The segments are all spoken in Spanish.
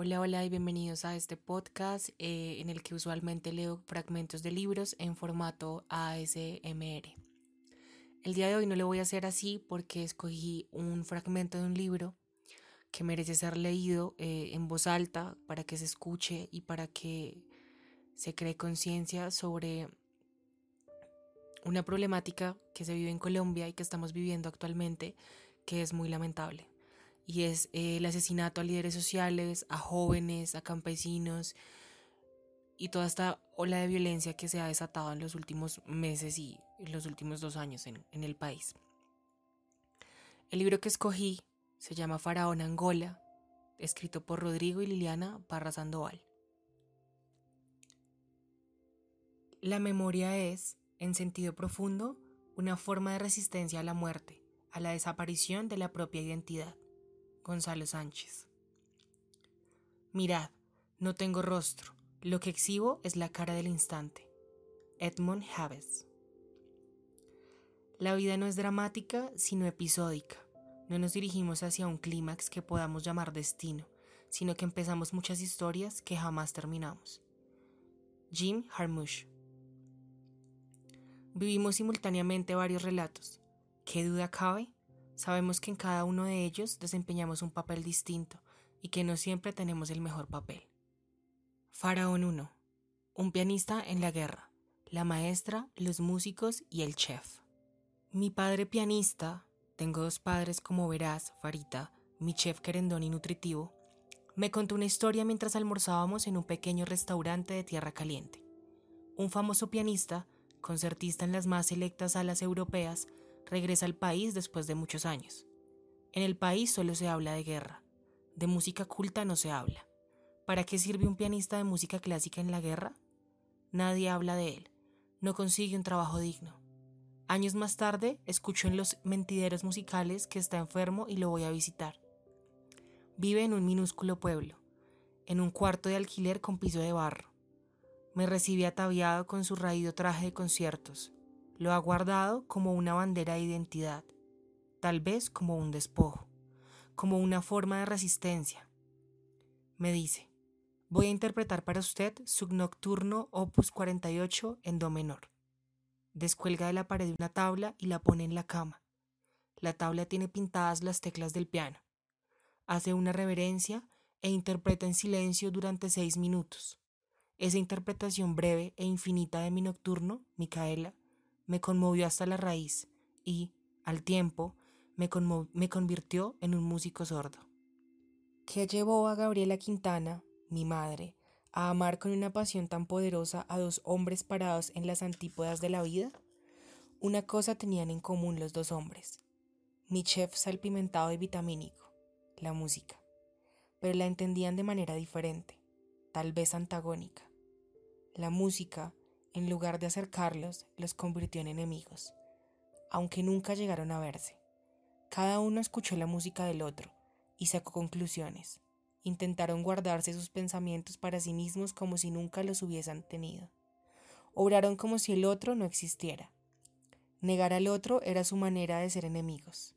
Hola, hola y bienvenidos a este podcast eh, en el que usualmente leo fragmentos de libros en formato ASMR. El día de hoy no lo voy a hacer así porque escogí un fragmento de un libro que merece ser leído eh, en voz alta para que se escuche y para que se cree conciencia sobre una problemática que se vive en Colombia y que estamos viviendo actualmente que es muy lamentable y es el asesinato a líderes sociales, a jóvenes, a campesinos y toda esta ola de violencia que se ha desatado en los últimos meses y en los últimos dos años en, en el país. El libro que escogí se llama Faraón Angola, escrito por Rodrigo y Liliana Parra Sandoval. La memoria es, en sentido profundo, una forma de resistencia a la muerte, a la desaparición de la propia identidad. Gonzalo Sánchez. Mirad, no tengo rostro, lo que exhibo es la cara del instante. Edmond Havers. La vida no es dramática, sino episódica. No nos dirigimos hacia un clímax que podamos llamar destino, sino que empezamos muchas historias que jamás terminamos. Jim Harmush. Vivimos simultáneamente varios relatos. ¿Qué duda cabe? Sabemos que en cada uno de ellos desempeñamos un papel distinto y que no siempre tenemos el mejor papel. Faraón 1. Un pianista en la guerra, la maestra, los músicos y el chef. Mi padre pianista, tengo dos padres como verás, Farita, mi chef querendón y nutritivo, me contó una historia mientras almorzábamos en un pequeño restaurante de tierra caliente. Un famoso pianista, concertista en las más selectas salas europeas, regresa al país después de muchos años. En el país solo se habla de guerra, de música culta no se habla. ¿Para qué sirve un pianista de música clásica en la guerra? Nadie habla de él, no consigue un trabajo digno. Años más tarde, escucho en los mentideros musicales que está enfermo y lo voy a visitar. Vive en un minúsculo pueblo, en un cuarto de alquiler con piso de barro. Me recibe ataviado con su raído traje de conciertos, lo ha guardado como una bandera de identidad, tal vez como un despojo, como una forma de resistencia. Me dice, voy a interpretar para usted su nocturno opus 48 en do menor. Descuelga de la pared una tabla y la pone en la cama. La tabla tiene pintadas las teclas del piano. Hace una reverencia e interpreta en silencio durante seis minutos. Esa interpretación breve e infinita de mi nocturno, Micaela, me conmovió hasta la raíz y, al tiempo, me, me convirtió en un músico sordo. ¿Qué llevó a Gabriela Quintana, mi madre, a amar con una pasión tan poderosa a dos hombres parados en las antípodas de la vida? Una cosa tenían en común los dos hombres, mi chef salpimentado y vitamínico, la música, pero la entendían de manera diferente, tal vez antagónica. La música en lugar de acercarlos, los convirtió en enemigos, aunque nunca llegaron a verse. Cada uno escuchó la música del otro y sacó conclusiones. Intentaron guardarse sus pensamientos para sí mismos como si nunca los hubiesen tenido. Obraron como si el otro no existiera. Negar al otro era su manera de ser enemigos.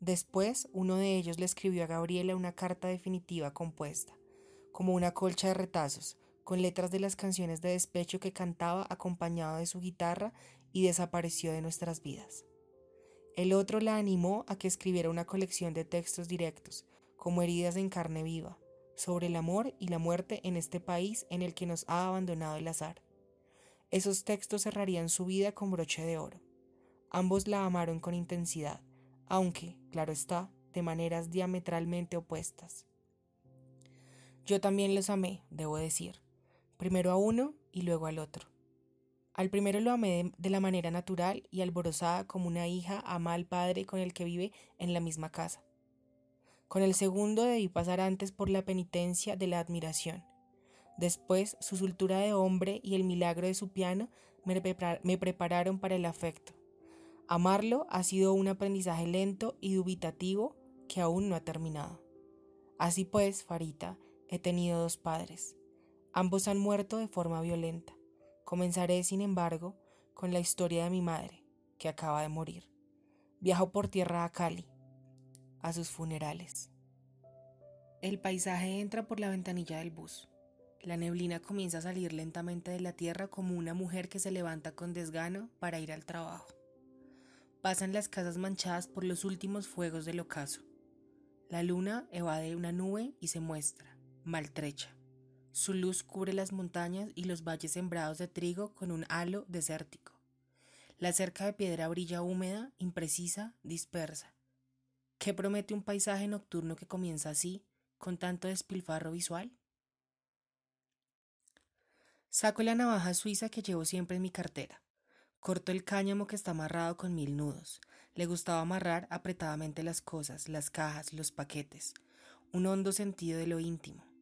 Después, uno de ellos le escribió a Gabriela una carta definitiva compuesta, como una colcha de retazos, con letras de las canciones de despecho que cantaba acompañado de su guitarra y desapareció de nuestras vidas. El otro la animó a que escribiera una colección de textos directos, como heridas en carne viva, sobre el amor y la muerte en este país en el que nos ha abandonado el azar. Esos textos cerrarían su vida con broche de oro. Ambos la amaron con intensidad, aunque, claro está, de maneras diametralmente opuestas. Yo también los amé, debo decir, primero a uno y luego al otro. Al primero lo amé de la manera natural y alborozada como una hija ama al padre con el que vive en la misma casa. Con el segundo debí pasar antes por la penitencia de la admiración. Después su soltura de hombre y el milagro de su piano me, me prepararon para el afecto. Amarlo ha sido un aprendizaje lento y dubitativo que aún no ha terminado. Así pues, Farita, he tenido dos padres Ambos han muerto de forma violenta. Comenzaré, sin embargo, con la historia de mi madre, que acaba de morir. Viajó por tierra a Cali, a sus funerales. El paisaje entra por la ventanilla del bus. La neblina comienza a salir lentamente de la tierra como una mujer que se levanta con desgano para ir al trabajo. Pasan las casas manchadas por los últimos fuegos del ocaso. La luna evade una nube y se muestra, maltrecha. Su luz cubre las montañas y los valles sembrados de trigo con un halo desértico. La cerca de piedra brilla húmeda, imprecisa, dispersa. ¿Qué promete un paisaje nocturno que comienza así, con tanto despilfarro visual? Saco la navaja suiza que llevo siempre en mi cartera. Corto el cáñamo que está amarrado con mil nudos. Le gustaba amarrar apretadamente las cosas, las cajas, los paquetes. Un hondo sentido de lo íntimo.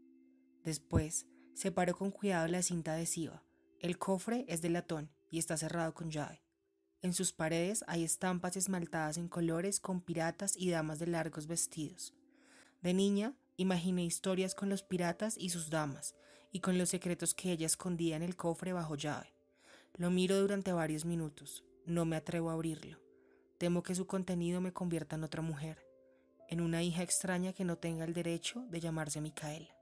Después, separó con cuidado la cinta adhesiva. El cofre es de latón y está cerrado con llave. En sus paredes hay estampas esmaltadas en colores con piratas y damas de largos vestidos. De niña, imaginé historias con los piratas y sus damas, y con los secretos que ella escondía en el cofre bajo llave. Lo miro durante varios minutos. No me atrevo a abrirlo. Temo que su contenido me convierta en otra mujer, en una hija extraña que no tenga el derecho de llamarse Micaela.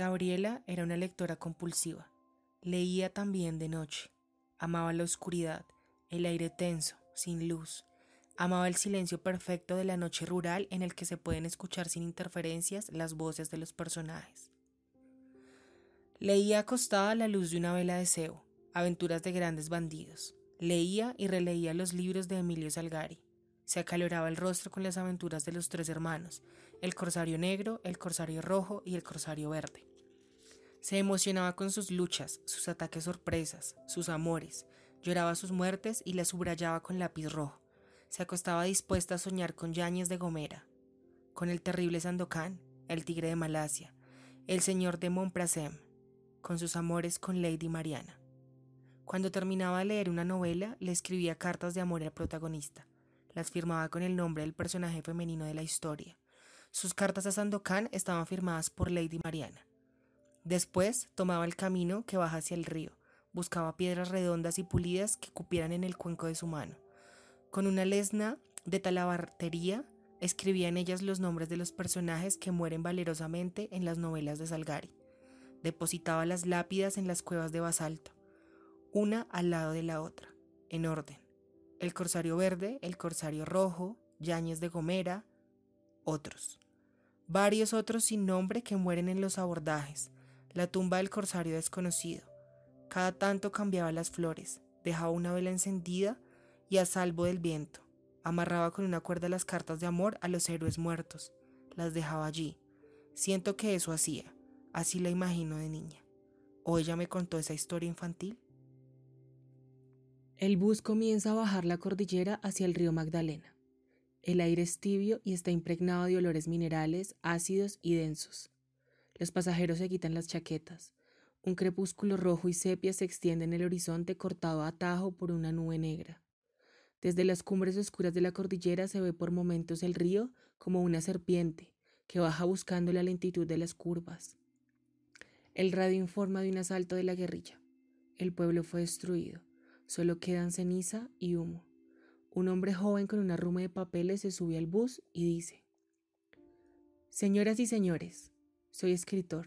Gabriela era una lectora compulsiva. Leía también de noche. Amaba la oscuridad, el aire tenso, sin luz. Amaba el silencio perfecto de la noche rural en el que se pueden escuchar sin interferencias las voces de los personajes. Leía acostada a la luz de una vela de cebo, aventuras de grandes bandidos. Leía y releía los libros de Emilio Salgari. Se acaloraba el rostro con las aventuras de los tres hermanos, el corsario negro, el corsario rojo y el corsario verde. Se emocionaba con sus luchas, sus ataques sorpresas, sus amores, lloraba sus muertes y las subrayaba con lápiz rojo. Se acostaba dispuesta a soñar con Yáñez de Gomera, con el terrible Sandokan, el tigre de Malasia, el señor de Montprasem, con sus amores con Lady Mariana. Cuando terminaba de leer una novela, le escribía cartas de amor al protagonista. Las firmaba con el nombre del personaje femenino de la historia. Sus cartas a Sandokan estaban firmadas por Lady Mariana. Después tomaba el camino que baja hacia el río. Buscaba piedras redondas y pulidas que cupieran en el cuenco de su mano. Con una lesna de talabartería, escribía en ellas los nombres de los personajes que mueren valerosamente en las novelas de Salgari. Depositaba las lápidas en las cuevas de basalto una al lado de la otra, en orden. El corsario verde, el corsario rojo, Yáñez de Gomera, otros. Varios otros sin nombre que mueren en los abordajes, la tumba del corsario desconocido. Cada tanto cambiaba las flores, dejaba una vela encendida y a salvo del viento. Amarraba con una cuerda las cartas de amor a los héroes muertos. Las dejaba allí. Siento que eso hacía. Así la imagino de niña. ¿O ella me contó esa historia infantil? El bus comienza a bajar la cordillera hacia el río Magdalena. El aire es tibio y está impregnado de olores minerales, ácidos y densos. Los pasajeros se quitan las chaquetas. Un crepúsculo rojo y sepia se extiende en el horizonte cortado a tajo por una nube negra. Desde las cumbres oscuras de la cordillera se ve por momentos el río como una serpiente que baja buscando la lentitud de las curvas. El radio informa de un asalto de la guerrilla. El pueblo fue destruido. Solo quedan ceniza y humo. Un hombre joven con una ruma de papeles se sube al bus y dice, Señoras y señores, soy escritor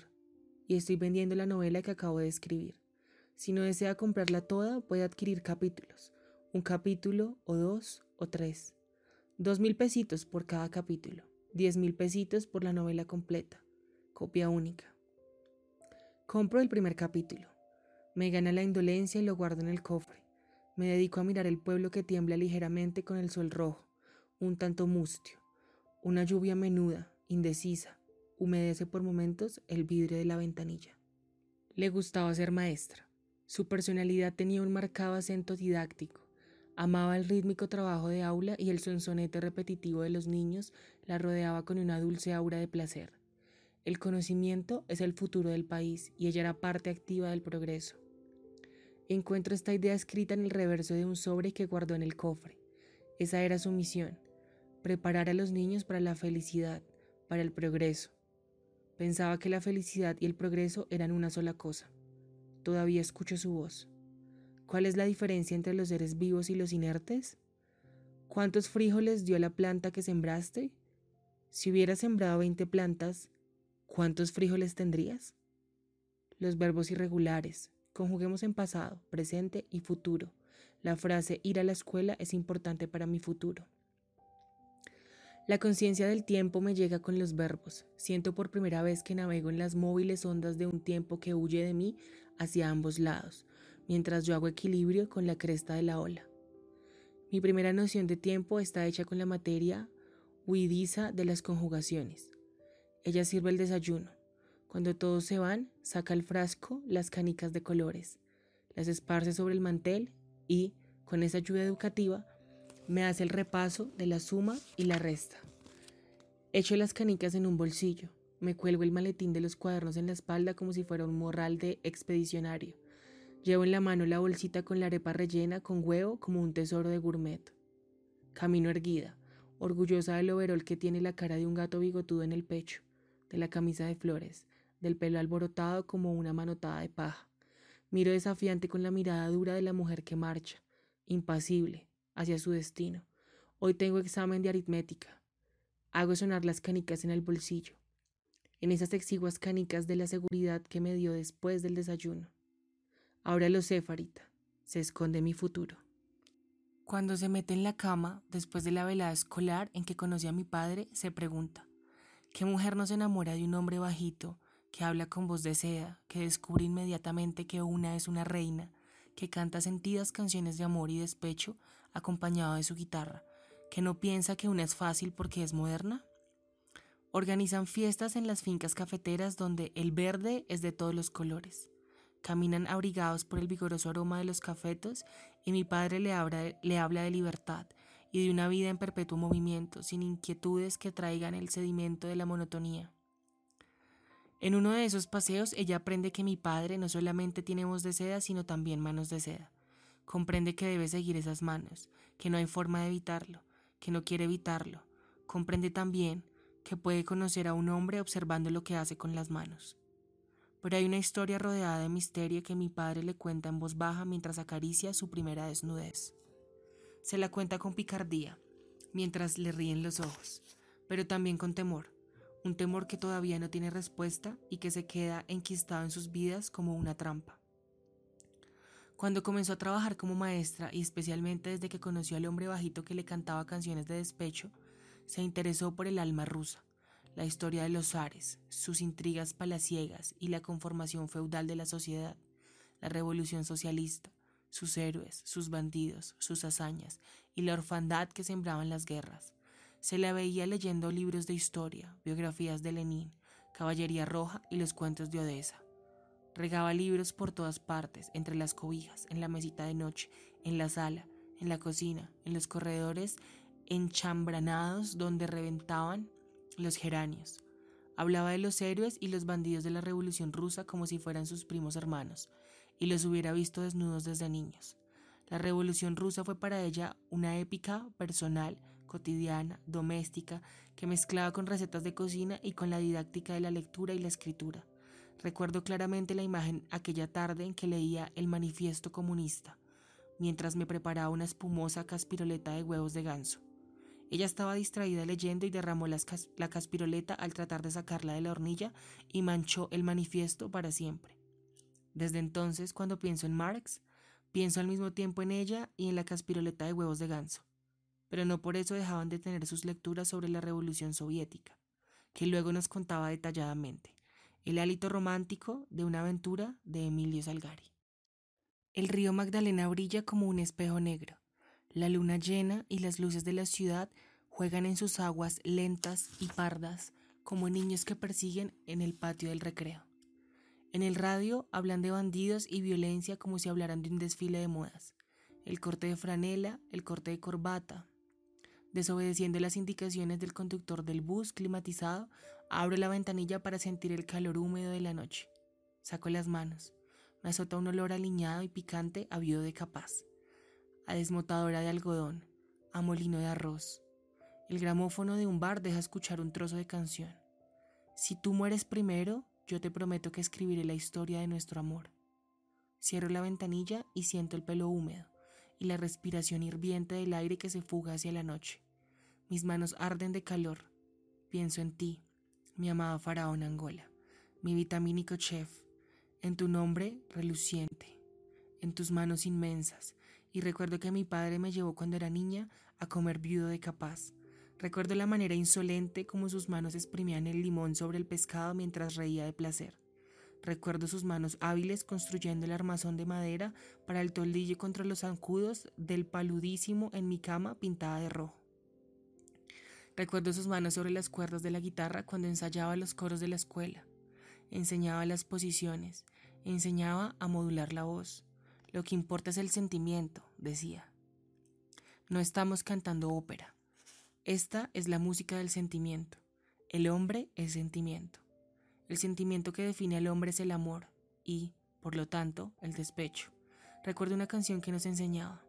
y estoy vendiendo la novela que acabo de escribir. Si no desea comprarla toda, puede adquirir capítulos, un capítulo o dos o tres. Dos mil pesitos por cada capítulo, diez mil pesitos por la novela completa, copia única. Compro el primer capítulo. Me gana la indolencia y lo guardo en el cofre. Me dedico a mirar el pueblo que tiembla ligeramente con el sol rojo, un tanto mustio. Una lluvia menuda, indecisa, humedece por momentos el vidrio de la ventanilla. Le gustaba ser maestra. Su personalidad tenía un marcado acento didáctico. Amaba el rítmico trabajo de aula y el sonsonete repetitivo de los niños la rodeaba con una dulce aura de placer. El conocimiento es el futuro del país y ella era parte activa del progreso. Encuentro esta idea escrita en el reverso de un sobre que guardó en el cofre. Esa era su misión, preparar a los niños para la felicidad, para el progreso. Pensaba que la felicidad y el progreso eran una sola cosa. Todavía escucho su voz. ¿Cuál es la diferencia entre los seres vivos y los inertes? ¿Cuántos frijoles dio la planta que sembraste? Si hubiera sembrado 20 plantas, ¿Cuántos frijoles tendrías? Los verbos irregulares. Conjuguemos en pasado, presente y futuro. La frase ir a la escuela es importante para mi futuro. La conciencia del tiempo me llega con los verbos. Siento por primera vez que navego en las móviles ondas de un tiempo que huye de mí hacia ambos lados, mientras yo hago equilibrio con la cresta de la ola. Mi primera noción de tiempo está hecha con la materia huidiza de las conjugaciones. Ella sirve el desayuno. Cuando todos se van, saca el frasco, las canicas de colores, las esparce sobre el mantel y, con esa ayuda educativa, me hace el repaso de la suma y la resta. Echo las canicas en un bolsillo. Me cuelgo el maletín de los cuadernos en la espalda como si fuera un morral de expedicionario. Llevo en la mano la bolsita con la arepa rellena con huevo como un tesoro de gourmet. Camino erguida, orgullosa del overol que tiene la cara de un gato bigotudo en el pecho de la camisa de flores, del pelo alborotado como una manotada de paja. Miro desafiante con la mirada dura de la mujer que marcha, impasible, hacia su destino. Hoy tengo examen de aritmética. Hago sonar las canicas en el bolsillo, en esas exiguas canicas de la seguridad que me dio después del desayuno. Ahora lo sé, Farita, se esconde mi futuro. Cuando se mete en la cama, después de la velada escolar en que conocí a mi padre, se pregunta, ¿Qué mujer no se enamora de un hombre bajito que habla con voz de seda, que descubre inmediatamente que una es una reina, que canta sentidas canciones de amor y despecho acompañado de su guitarra, que no piensa que una es fácil porque es moderna? Organizan fiestas en las fincas cafeteras donde el verde es de todos los colores. Caminan abrigados por el vigoroso aroma de los cafetos y mi padre le habla, le habla de libertad y de una vida en perpetuo movimiento, sin inquietudes que traigan el sedimento de la monotonía. En uno de esos paseos ella aprende que mi padre no solamente tiene voz de seda, sino también manos de seda. Comprende que debe seguir esas manos, que no hay forma de evitarlo, que no quiere evitarlo. Comprende también que puede conocer a un hombre observando lo que hace con las manos. Pero hay una historia rodeada de misterio que mi padre le cuenta en voz baja mientras acaricia su primera desnudez. Se la cuenta con picardía, mientras le ríen los ojos, pero también con temor, un temor que todavía no tiene respuesta y que se queda enquistado en sus vidas como una trampa. Cuando comenzó a trabajar como maestra y especialmente desde que conoció al hombre bajito que le cantaba canciones de despecho, se interesó por el alma rusa, la historia de los zares, sus intrigas palaciegas y la conformación feudal de la sociedad, la revolución socialista, sus héroes, sus bandidos, sus hazañas y la orfandad que sembraban las guerras. Se la veía leyendo libros de historia, biografías de Lenin, Caballería Roja y los cuentos de Odessa. Regaba libros por todas partes, entre las cobijas, en la mesita de noche, en la sala, en la cocina, en los corredores enchambranados donde reventaban los geranios. Hablaba de los héroes y los bandidos de la Revolución rusa como si fueran sus primos hermanos, y los hubiera visto desnudos desde niños. La Revolución rusa fue para ella una épica personal, cotidiana, doméstica, que mezclaba con recetas de cocina y con la didáctica de la lectura y la escritura. Recuerdo claramente la imagen aquella tarde en que leía el manifiesto comunista, mientras me preparaba una espumosa caspiroleta de huevos de ganso. Ella estaba distraída leyendo y derramó la caspiroleta al tratar de sacarla de la hornilla y manchó el manifiesto para siempre. Desde entonces, cuando pienso en Marx, pienso al mismo tiempo en ella y en la caspiroleta de huevos de ganso. Pero no por eso dejaban de tener sus lecturas sobre la Revolución Soviética, que luego nos contaba detalladamente, el hálito romántico de una aventura de Emilio Salgari. El río Magdalena brilla como un espejo negro. La luna llena y las luces de la ciudad juegan en sus aguas lentas y pardas como niños que persiguen en el patio del recreo. En el radio hablan de bandidos y violencia como si hablaran de un desfile de modas. El corte de franela, el corte de corbata. Desobedeciendo las indicaciones del conductor del bus climatizado, abro la ventanilla para sentir el calor húmedo de la noche. Saco las manos. Me azota un olor aliñado y picante a viudo de capaz, a desmotadora de algodón, a molino de arroz. El gramófono de un bar deja escuchar un trozo de canción. Si tú mueres primero, yo te prometo que escribiré la historia de nuestro amor. Cierro la ventanilla y siento el pelo húmedo y la respiración hirviente del aire que se fuga hacia la noche. Mis manos arden de calor. Pienso en ti, mi amado faraón Angola, mi vitamínico chef, en tu nombre reluciente, en tus manos inmensas, y recuerdo que mi padre me llevó cuando era niña a comer viudo de capaz. Recuerdo la manera insolente como sus manos exprimían el limón sobre el pescado mientras reía de placer. Recuerdo sus manos hábiles construyendo el armazón de madera para el toldillo contra los zancudos del paludísimo en mi cama pintada de rojo. Recuerdo sus manos sobre las cuerdas de la guitarra cuando ensayaba los coros de la escuela. Enseñaba las posiciones, enseñaba a modular la voz. Lo que importa es el sentimiento, decía. No estamos cantando ópera. Esta es la música del sentimiento. El hombre es sentimiento. El sentimiento que define al hombre es el amor y, por lo tanto, el despecho. Recuerdo una canción que nos enseñaba.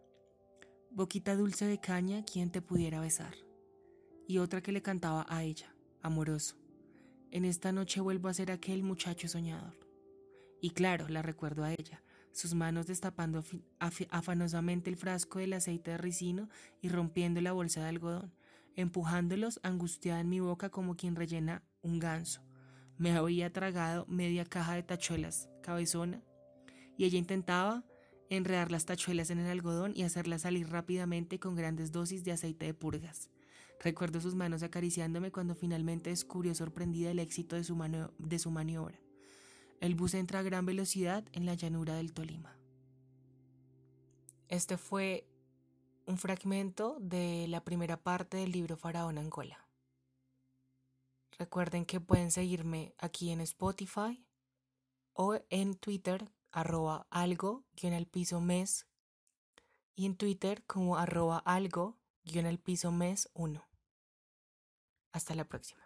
Boquita dulce de caña, quien te pudiera besar. Y otra que le cantaba a ella, amoroso. En esta noche vuelvo a ser aquel muchacho soñador. Y claro, la recuerdo a ella, sus manos destapando afanosamente el frasco del aceite de ricino y rompiendo la bolsa de algodón, empujándolos angustiada en mi boca como quien rellena un ganso me había tragado media caja de tachuelas, cabezona, y ella intentaba enredar las tachuelas en el algodón y hacerlas salir rápidamente con grandes dosis de aceite de purgas. Recuerdo sus manos acariciándome cuando finalmente descubrió sorprendida el éxito de su, de su maniobra. El bus entra a gran velocidad en la llanura del Tolima. Este fue un fragmento de la primera parte del libro Faraón Angola. Recuerden que pueden seguirme aquí en Spotify o en Twitter arroba algo guion al piso mes y en Twitter como arroba algo guion al piso mes 1. Hasta la próxima.